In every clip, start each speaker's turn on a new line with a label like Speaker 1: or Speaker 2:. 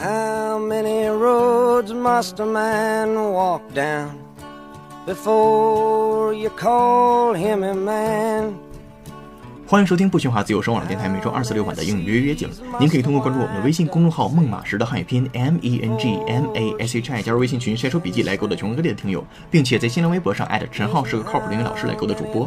Speaker 1: How many roads must a man walk down before you call him a man?
Speaker 2: 欢迎收听不喧哗自由声网络电台每周二四六晚的英语约约景。您可以通过关注我们的微信公众号“孟马时”的汉语拼音 M E N G M A S H I 加入微信群晒出笔记来勾搭全国各地的听友，并且在新浪微博上艾特陈浩是个靠谱的英语老师来勾搭主播。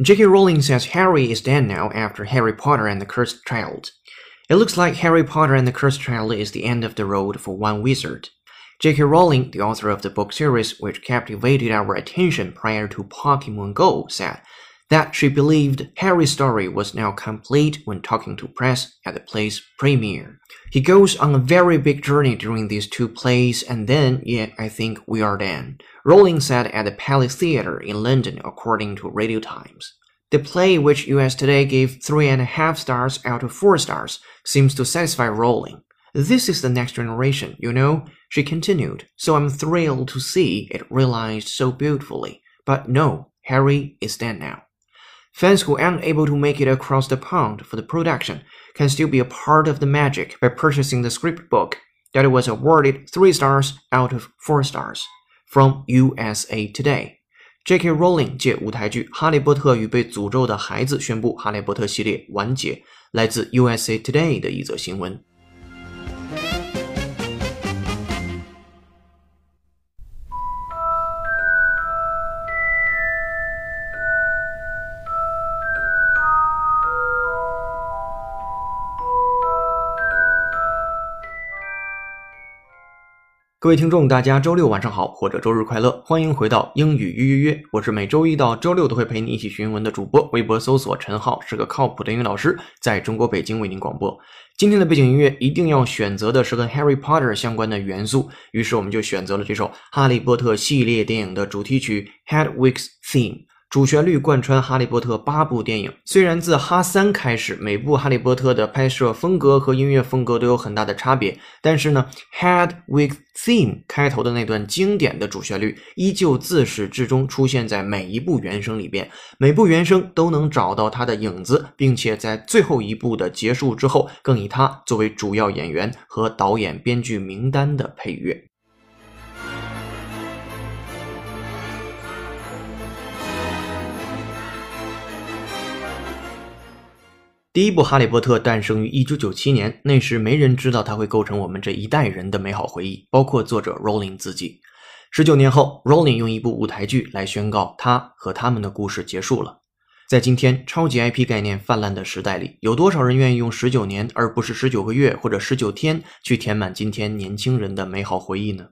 Speaker 3: J.K. Rowling says Harry is dead now after Harry Potter and the Cursed Child. It looks like Harry Potter and the Cursed Child is the end of the road for one wizard. J.K. Rowling, the author of the book series which captivated our attention prior to Pokemon Go, said that she believed Harry's story was now complete when talking to press at the play's premiere. He goes on a very big journey during these two plays, and then, yet, I think we are done. Rowling said at the Palace Theatre in London, according to Radio Times. The play, which US Today gave three and a half stars out of four stars, seems to satisfy Rowling. This is the next generation, you know, she continued, so I'm thrilled to see it realized so beautifully. But no, Harry is dead now. Fans who aren't able to make it across the pond for the production can still be a part of the magic by purchasing the script book that was awarded 3 stars out of 4 stars from USA Today. J.K. Rowling 借舞台剧《哈利波特与被诅咒的孩子》宣布《哈利波特》系列完结，来自 USA Today 的一则新闻。 各位听众，大家周六晚上好，或者周日快乐，欢迎回到英语约约约，我是每周一到周六都会陪你一起学英文的主播，微博搜索陈浩是个靠谱的英语老师，在中国北京为您广播。今天的背景音乐一定要选择的是跟 Harry Potter 相关的元素，于是我们就选择了这首《哈利波特》系列电影的主题曲《Hedwig's Theme》。主旋律贯穿《哈利波特》八部电影。虽然自哈三开始，每部《哈利波特》的拍摄风格和音乐风格都有很大的差别，但是呢，《Head with Theme》开头的那段经典的主旋律，依旧自始至终出现在每一部原声里边。每部原声都能找到它的影子，并且在最后一部的结束之后，更以它作为主要演员和导演、编剧名单的配乐。第一部《哈利波特》诞生于1997年，那时没人知道它会构成我们这一代人的美好回忆，包括作者 Rowling 自己。十九年后，Rowling 用一部舞台剧来宣告他和他们的故事结束了。在今天超级 IP 概念泛滥的时代里，有多少人愿意用十九年而不是十九个月或者十九天去填满今天年轻人的美好回忆呢？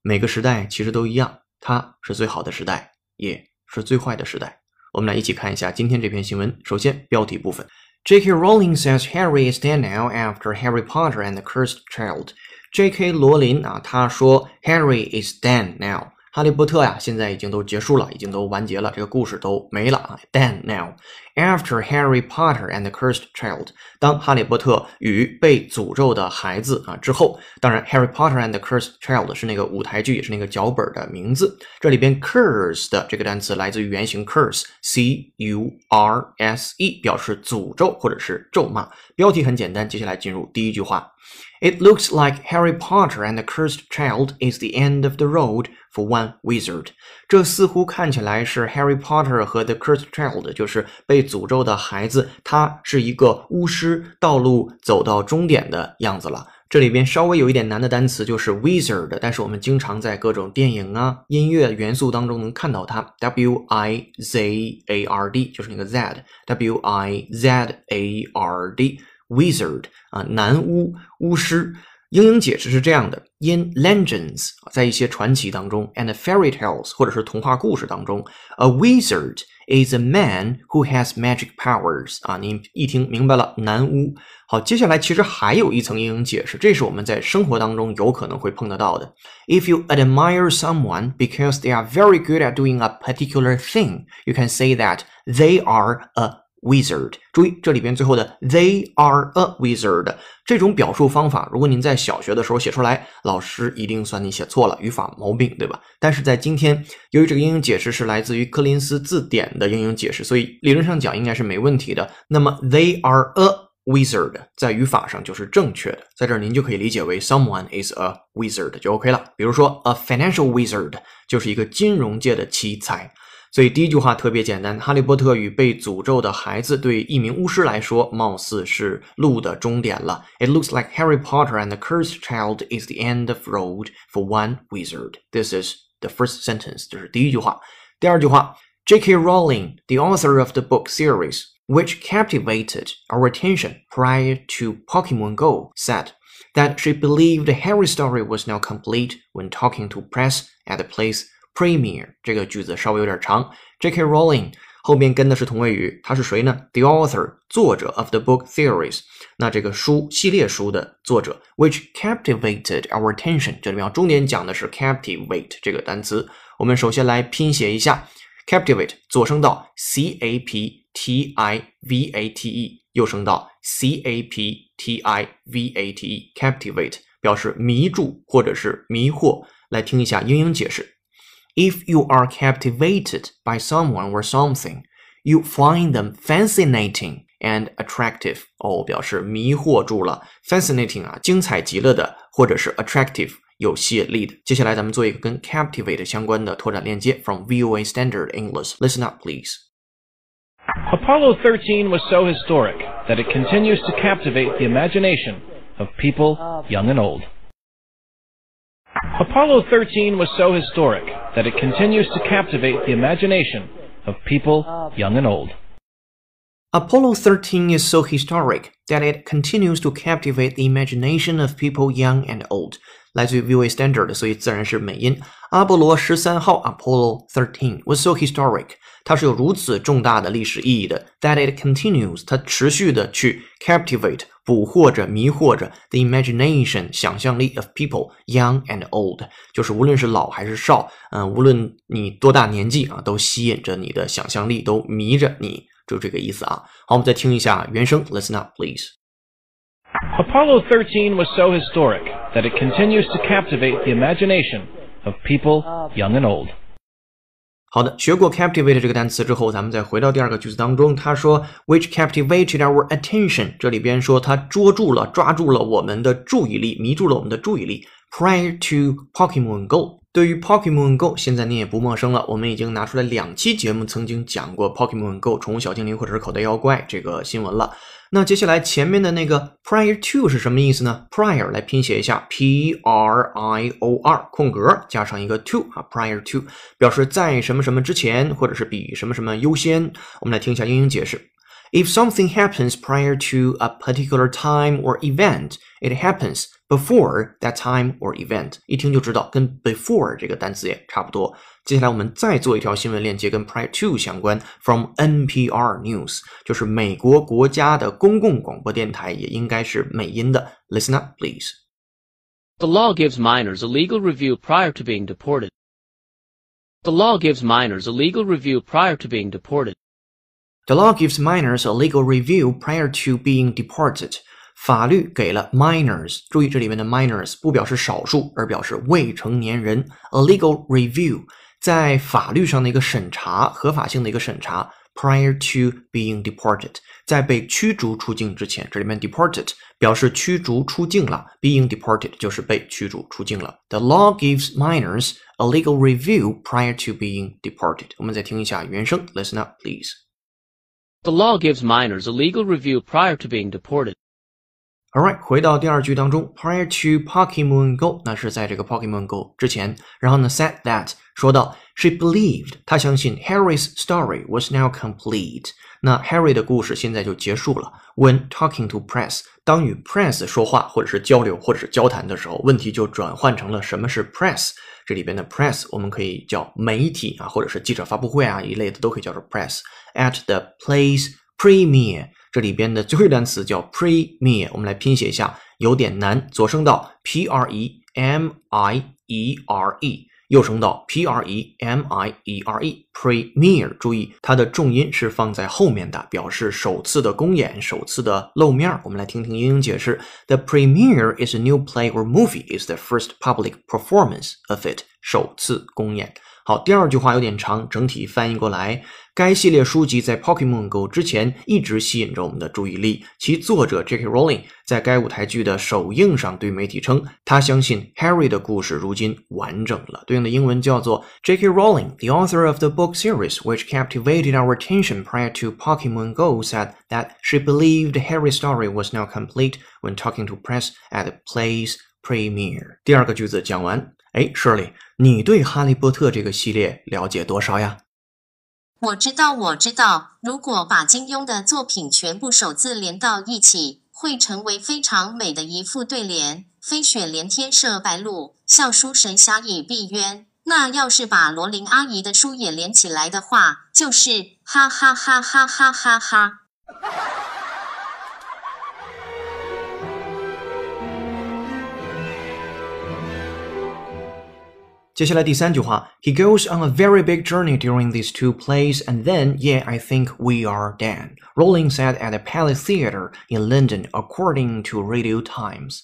Speaker 3: 每个时代其实都一样，它是最好的时代，也是最坏的时代。我们来一起看一下今天这篇新闻。首先，标题部分。J.K. Rowling says Harry is dead now after Harry Potter and the Cursed Child. J.K. 罗琳啊，他说 Harry is dead now. 哈利波特呀，现在已经都结束了，已经都完结了，这个故事都没了啊。Dead now. After Harry Potter and the Cursed Child，当哈利波特与被诅咒的孩子啊之后，当然 Harry Potter and the Cursed Child 是那个舞台剧，也是那个脚本的名字。这里边 curse 的这个单词来自于原型 curse，c u r s e，表示诅咒或者是咒骂。标题很简单，接下来进入第一句话。It looks like Harry Potter and the Cursed Child is the end of the road for one wizard。这似乎看起来是 Harry Potter 和 The Cursed Child，就是被诅咒的孩子，他是一个巫师道路走到终点的样子了。这里边稍微有一点难的单词就是 wizard，但是我们经常在各种电影啊、音乐元素当中能看到它，w i z a r d，就是那个 z，w i z a r d。Wizard 啊，男巫巫师， 英英解释是这样的：In legends，在一些传奇当中，and fairy tales，或者是童话故事当中，a wizard is a man who has magic powers。啊，您一听明白了，男巫。好，接下来其实还有一层英英解释，这是我们在生活当中有可能会碰得到的。If you admire someone because they are very good at doing a particular thing, you can say that they are a Wizard，注意这里边最后的 they are a wizard 这种表述方法，如果您在小学的时候写出来，老师一定算你写错了，语法毛病，对吧？但是在今天，由于这个英语解释是来自于柯林斯字典的英语解释，所以理论上讲应该是没问题的。那么 they are a wizard 在语法上就是正确的，在这儿您就可以理解为 someone is a wizard 就 OK 了。比如说 a financial wizard 就是一个金融界的奇才。所以第一句话特别简单，《哈利波特与被诅咒的孩子》对一名巫师来说，貌似是路的终点了。It looks like Harry Potter and the Cursed Child is the end of road for one wizard. This is the first sentence，这是第一句话。第二句话，J.K. Rowling, the author of the book series which captivated our attention prior to Pokemon Go, said that she believed the Harry story was now complete when talking to press at the place Premier 这个句子稍微有点长。J.K. Rowling 后边跟的是同位语，他是谁呢？The author 作者 of the book series，那这个书系列书的作者，which captivated our attention。这里面要重点讲的是 captivate 这个单词。我们首先来拼写一下 captivate，左声道 c a p t i v a t e，右声道 c a p t i v a t e，captivate 表示迷住或者是迷惑。来听一下英英解释。If you are captivated by someone or something, you find them fascinating and attractive。哦，表示迷惑住了，fascinating 啊，精彩极了的，或者是 attractive 有吸引力的。接下来咱们做一个跟 captivate 相关的拓展链接，from VOA Standard English. Listen up, please.
Speaker 4: Apollo 13 was so historic that it continues to captivate the imagination of people young and old. Apollo 13 was so historic that it continues to captivate the imagination of people young and old.
Speaker 3: Apollo 13 is so historic that it continues to captivate the imagination of people young and old. 来自于 VOA Standard，所以自然是美音。阿波罗十三号 （Apollo 13） was so historic， 它是有如此重大的历史意义的，that it continues，它持续的去 captivate，捕获着、迷惑着 the imagination，想象力 of people young and old，就是无论是老还是少，嗯，无论你多大年纪啊，都吸引着你的想象力，都迷着你，就这个意思啊。好，我们再听一下原声，listen up
Speaker 4: please。Apollo 13 was so historic that it continues to captivate the imagination of people young and old.
Speaker 3: 好的，学过 captivate 这个单词之后，咱们再回到第二个句子当中。他说，which captivated our attention。这里边说他捉住了、抓住了我们的注意力，迷住了我们的注意力。Prior to Pokemon Go，对于 Pokemon Go，现在你也不陌生了。我们已经拿出来两期节目，曾经讲过 Pokemon Go 宠物小精灵或者是口袋妖怪这个新闻了。那接下来前面的那个 prior to 是什么意思呢？prior 来拼写一下，p r i o r 空格加上一个 to 啊，prior to 表示在什么什么之前，或者是比什么什么优先。我们来听一下英英解释。If something happens prior to a particular time or event, it happens before that time or event。一听就知道跟 before 这个单词也差不多。 接下来我们再做一条新闻链接，跟 prior to 相关，from NPR News，就是美国国家的公共广播电台，也应该是美音的。Listen up, please.
Speaker 5: The law gives minors a legal review prior to being deported. The law gives minors a legal review prior to being deported.
Speaker 3: The law gives minors a legal review prior to being deported. 法律给了 minors，注意这里面的 minors 不表示少数，而表示未成年人。A legal review 在法律上的一个审查，合法性的一个审查。Prior to being deported，在被驱逐出境之前，这里面 deported 表示驱逐出境了，being deported 就是被驱逐出境了。The law gives minors a legal review prior to being deported。我们再听一下原声，Listen up, please.
Speaker 5: The law gives minors a legal review prior to being deported.
Speaker 3: Alright，回到第二句当中，prior to Pokemon Go，那是在这个 Pokemon Go 之前。然后呢，said that 说到 She believed，她相信 Harry's story was now complete。那 Harry 的故事现在就结束了。When talking to press，当与 press 说话或者是交流或者是交谈的时候，问题就转换成了什么是 press。这里边的 press 我们可以叫媒体啊，或者是记者发布会啊一类的都可以叫做 press。At the place premiere，这里边的最后一单词叫 premier，我们来拼写一下，有点难。左声道 p r e m i e r e。右声道 p r e m i e r e，premier 注意它的重音是放在后面的，表示首次的公演、首次的露面。我们来听听英英解释：The premier is a new play or movie. is the first public performance of it. 首次公演。好，第二句话有点长，整体翻译过来。该系列书籍在 Pokemon Go 之前一直吸引着我们的注意力。其作者 J.K. Rowling 在该舞台剧的首映上对媒体称，他相信 Harry 的故事如今完整了。对应的英文叫做 J.K. Rowling, the author of the book series which captivated our attention prior to Pokemon Go, said that she believed Harry's story was now complete when talking to press at the play's premiere。第二个句子讲完，哎，Shirley，你对《哈利波特》这个系列了解多少呀？
Speaker 6: 我知道，我知道。如果把金庸的作品全部首字连到一起，会成为非常美的一副对联：“飞雪连天射白鹿，笑书神侠倚碧鸳。”那要是把罗琳阿姨的书也连起来的话，就是哈哈哈哈哈哈哈。
Speaker 3: 接下来第三句话，He goes on a very big journey during these two plays, and then, yeah, I think we are done. Rowling said at the Palace Theatre in London, according to Radio Times.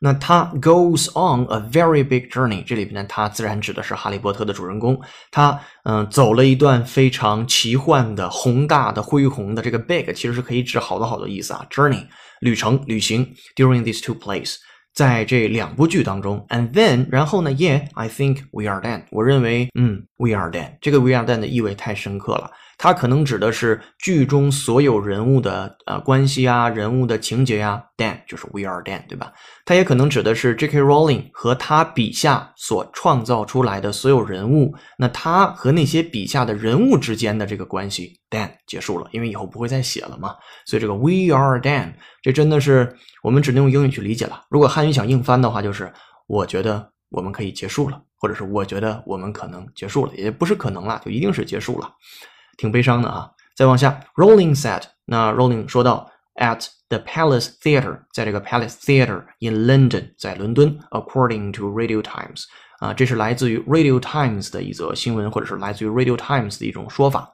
Speaker 3: 那他 goes on a very big journey，这里边呢，他自然指的是哈利波特的主人公。他嗯，走了一段非常奇幻的、宏大的、恢宏的。这个 big 其实是可以指好多好多意思啊，journey 旅程、旅行。During these two plays。 在这两部剧当中，and then，然后呢，Yeah，I think we are done。我认为，嗯，we are done。这个 we are done 的意味太深刻了。它可能指的是剧中所有人物的呃关系啊，人物的情节呀。Dan 就是 We are Dan，对吧？它也可能指的是 J.K. Rowling 和他笔下所创造出来的所有人物。那他和那些笔下的人物之间的这个关系，Dan 结束了，因为以后不会再写了嘛。所以这个 We are Dan，这真的是我们只能用英语去理解了。如果汉语想硬翻的话，就是我觉得我们可以结束了，或者是我觉得我们可能结束了，也不是可能了，就一定是结束了。挺悲伤的啊！再往下，Rolling said，那 Rolling 说到，at the Palace Theatre，在这个 Palace Theatre in London，在伦敦，according to Radio Times，啊，这是来自于 Radio Times 的一则新闻，或者是来自于 Radio Times 的一种说法。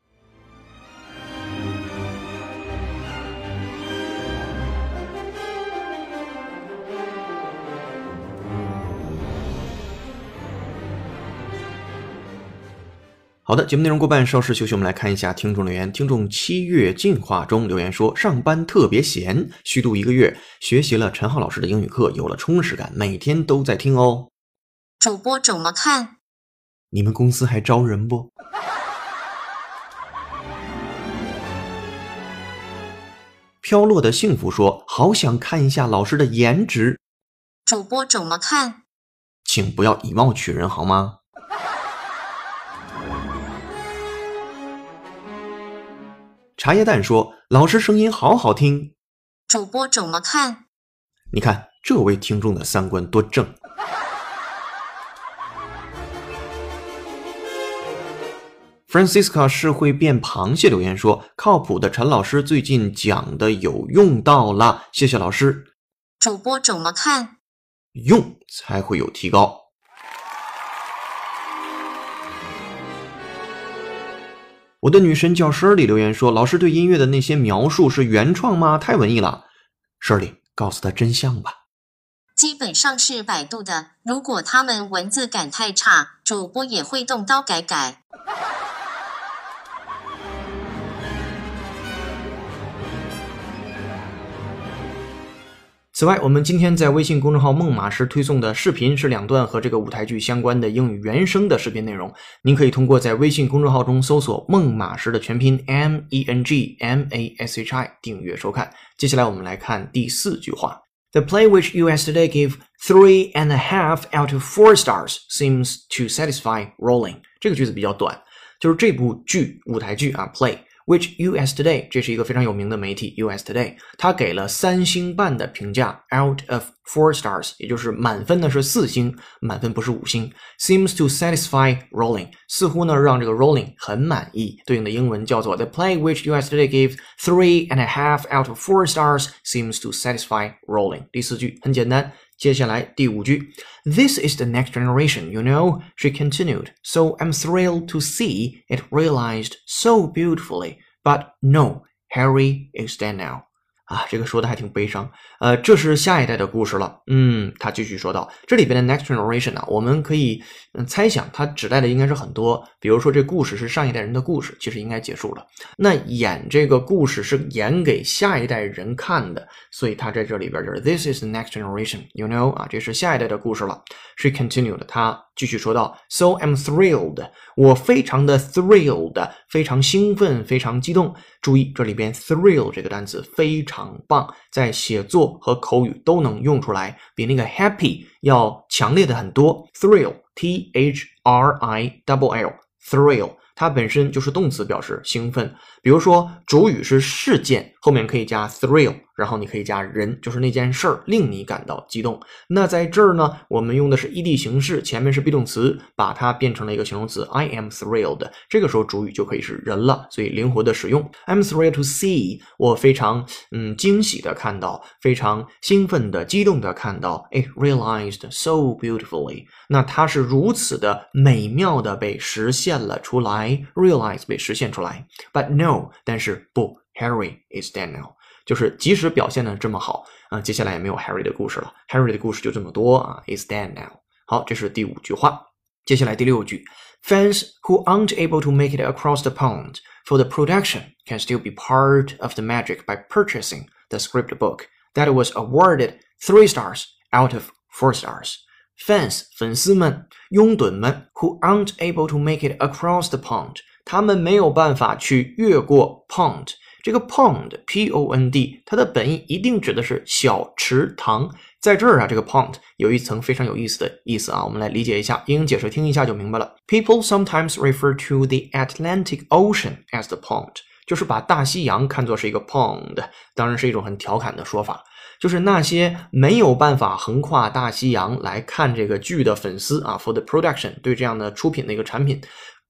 Speaker 3: 好的，节目内容过半，稍事休息，我们来看一下听众留言。听众七月进化中留言说，上班特别闲，虚度一个月，学习了陈浩老师的英语课，有了充实感，每天都在听哦。
Speaker 6: 主播怎么看？
Speaker 3: 你们公司还招人不？飘落的幸福说，好想看一下老师的颜值。
Speaker 6: 主播怎么看？
Speaker 3: 请不要以貌取人好吗？茶叶蛋说：“老师声音好好听。”
Speaker 6: 主播怎么看？
Speaker 3: 你看这位听众的三观多正。Francisca 是会变螃蟹留言说：“靠谱的陈老师最近讲的有用到了，谢谢老师。”
Speaker 6: 主播怎么看？
Speaker 3: 用才会有提高。我的女神叫 Shirley 留言说：“老师对音乐的那些描述是原创吗？太文艺了。”Shirley 告诉他真相吧。
Speaker 6: 基本上是百度的。如果他们文字感太差，主播也会动刀改改。
Speaker 3: 此外，我们今天在微信公众号“孟马时”推送的视频是两段和这个舞台剧相关的英语原声的视频内容。您可以通过在微信公众号中搜索“孟马时”的全拼 M E N G M A S H I 订阅收看。接下来我们来看第四句话：The play which you yesterday gave three and a half out of four stars seems to satisfy Rowling。这个句子比较短，就是这部剧舞台剧啊，play。Which U.S. Today，这是一个非常有名的媒体，U.S. Today，它给了三星半的评价，out of four stars，也就是满分呢是四星，满分不是五星。Seems to satisfy Rowling，似乎呢让这个 Rowling 很满意。对应的英文叫做 The play which U.S. Today gave three and a half out of four stars seems to satisfy Rowling。第四句很简单。 接下来第五句，This is the next generation, you know, she continued. So I'm thrilled to see it realized so beautifully. But no, Harry is dead now. 啊，这个说的还挺悲伤。呃，这是下一代的故事了。嗯，他继续说道，这里边的 next generation 呢，我们可以嗯猜想，它指代的应该是很多。比如说，这故事是上一代人的故事，其实应该结束了。那演这个故事是演给下一代人看的，所以他在这里边就是 this is the next generation，you know 啊，这是下一代的故事了。She continued，他。继续说道，So I'm thrilled，我非常的 thrilled，非常兴奋，非常激动。注意这里边 thrill 这个单词非常棒，在写作和口语都能用出来，比那个 happy 要强烈的很多。thrill，t h r i double l，thrill，它本身就是动词，表示兴奋。比如说主语是事件，后面可以加 thrill。然后你可以加人，就是那件事儿令你感到激动。那在这儿呢，我们用的是 ed 形式，前面是 be 动词，把它变成了一个形容词。I am thrilled，这个时候主语就可以是人了，所以灵活的使用。I'm thrilled to see，我非常嗯惊喜的看到，非常兴奋的、激动的看到。It，realized so beautifully，那它是如此的美妙的被实现了出来，realize 被实现出来。But no，但是不，Harry is dead now。就是即使表现的这么好啊，接下来也没有 Harry 的故事了。Harry 的故事就这么多啊，is dead now。好，这是第五句话。接下来第六句，Fans who aren't able to make it across the pond for the production can still be part of the magic by purchasing the script book that was awarded three stars out of four stars. Fans 粉丝们、拥趸们 who aren't able to make it across the pond，他们没有办法去越过 pond。这个 pond，p o n d，它的本意一定指的是小池塘。在这儿啊，这个 pond 有一层非常有意思的意思啊，我们来理解一下，英英解释听一下就明白了。People sometimes refer to the Atlantic Ocean as the pond，就是把大西洋看作是一个 pond，当然是一种很调侃的说法。就是那些没有办法横跨大西洋来看这个剧的粉丝啊，for the production，对这样的出品的一个产品。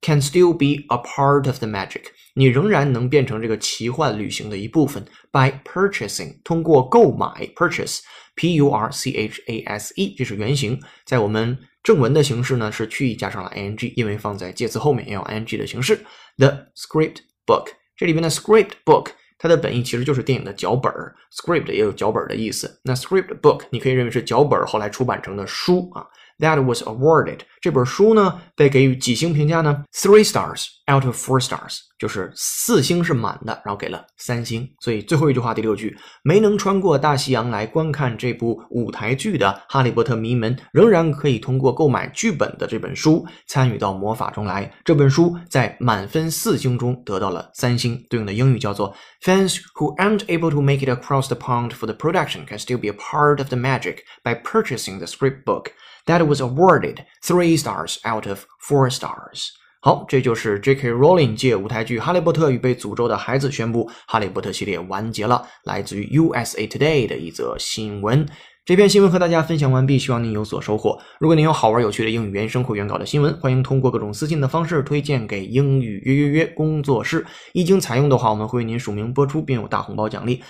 Speaker 3: Can still be a part of the magic，你仍然能变成这个奇幻旅行的一部分。By purchasing，通过购买，purchase，p u r c h a s e，这是原型。在我们正文的形式呢，是去意加上了 i n g，因为放在介词后面也有 i n g 的形式。The script book，这里面的 script book，它的本意其实就是电影的脚本，script 也有脚本的意思。那 script book，你可以认为是脚本后来出版成的书啊。That was awarded 这本书呢被给予几星评价呢？Three stars out of four stars，就是四星是满的，然后给了三星。所以最后一句话第六句，没能穿过大西洋来观看这部舞台剧的哈利波特迷们，仍然可以通过购买剧本的这本书参与到魔法中来。这本书在满分四星中得到了三星，对应的英语叫做 Fans who aren't able to make it across the pond for the production can still be a part of the magic by purchasing the script book. That was awarded three three stars out of four stars。好，这就是 J.K. Rowling 借舞台剧《哈利波特与被诅咒的孩子》宣布《哈利波特》系列完结了。来自于 USA Today 的一则新闻。这篇新闻和大家分享完毕，希望您有所收获。如果您有好玩有趣的英语原声或原稿的新闻，欢迎通过各种私信的方式推荐给英语约约约工作室。一经采用的话，我们会为您署名播出，并有大红包奖励。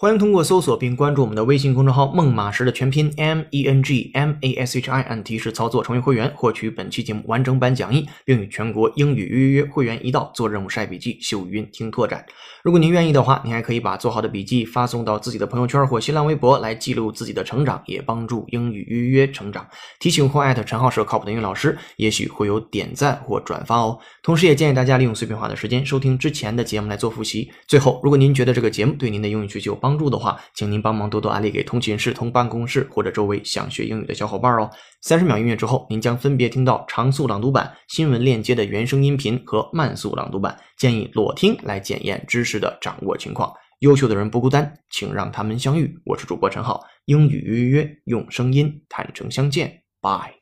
Speaker 3: 欢迎通过搜索并关注我们的微信公众号“孟马时”的全拼 M E N G M A S H I，按提示操作成为会员，获取本期节目完整版讲义，并与全国英语约约会员一道做任务晒笔记、秀语音、听拓展。如果您愿意的话，您还可以把做好的笔记发送到自己的朋友圈或新浪微博，来记录自己的成长，也帮助英语约约成长。提醒或艾特陈浩是靠谱的英语老师，也许会有点赞或转发哦。同时，也建议大家利用碎片化的时间收听之前的节目来做复习。最后，如果您觉得这个节目对您的英语学习有帮，帮助的话，请您帮忙多多安利给同寝室、同办公室或者周围想学英语的小伙伴哦。三十秒音乐之后，您将分别听到长速朗读版、新闻链接的原声音频和慢速朗读版，建议裸听来检验知识的掌握情况。优秀的人不孤单，请让他们相遇。我是主播陈浩，英语约约，用声音坦诚相见。拜。